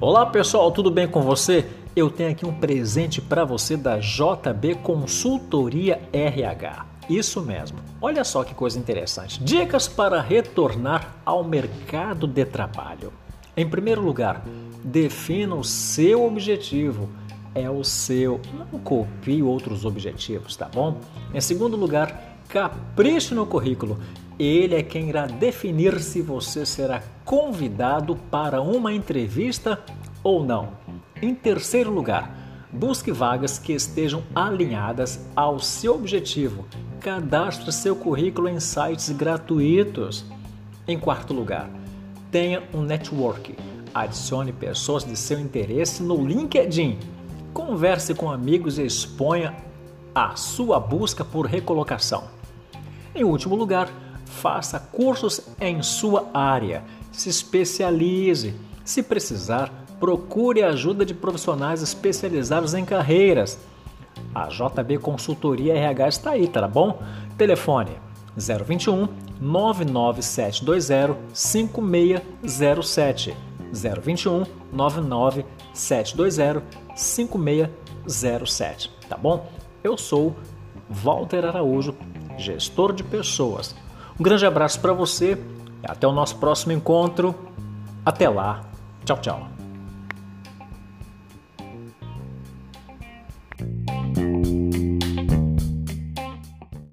Olá pessoal, tudo bem com você? Eu tenho aqui um presente para você da JB Consultoria RH. Isso mesmo. Olha só que coisa interessante. Dicas para retornar ao mercado de trabalho. Em primeiro lugar, defina o seu objetivo. É o seu. Não copie outros objetivos, tá bom? Em segundo lugar, capriche no currículo. Ele é quem irá definir se você será convidado para uma entrevista ou não. Em terceiro lugar, busque vagas que estejam alinhadas ao seu objetivo. Cadastre seu currículo em sites gratuitos. Em quarto lugar, tenha um network. Adicione pessoas de seu interesse no LinkedIn. Converse com amigos e exponha a sua busca por recolocação. Em último lugar, faça cursos em sua área, se especialize. Se precisar, procure a ajuda de profissionais especializados em carreiras. A JB Consultoria RH está aí, tá bom? Telefone 021 99720 5607. 021 99720 5607, tá bom? Eu sou Walter Araújo, gestor de pessoas. Um grande abraço para você até o nosso próximo encontro. Até lá. Tchau, tchau.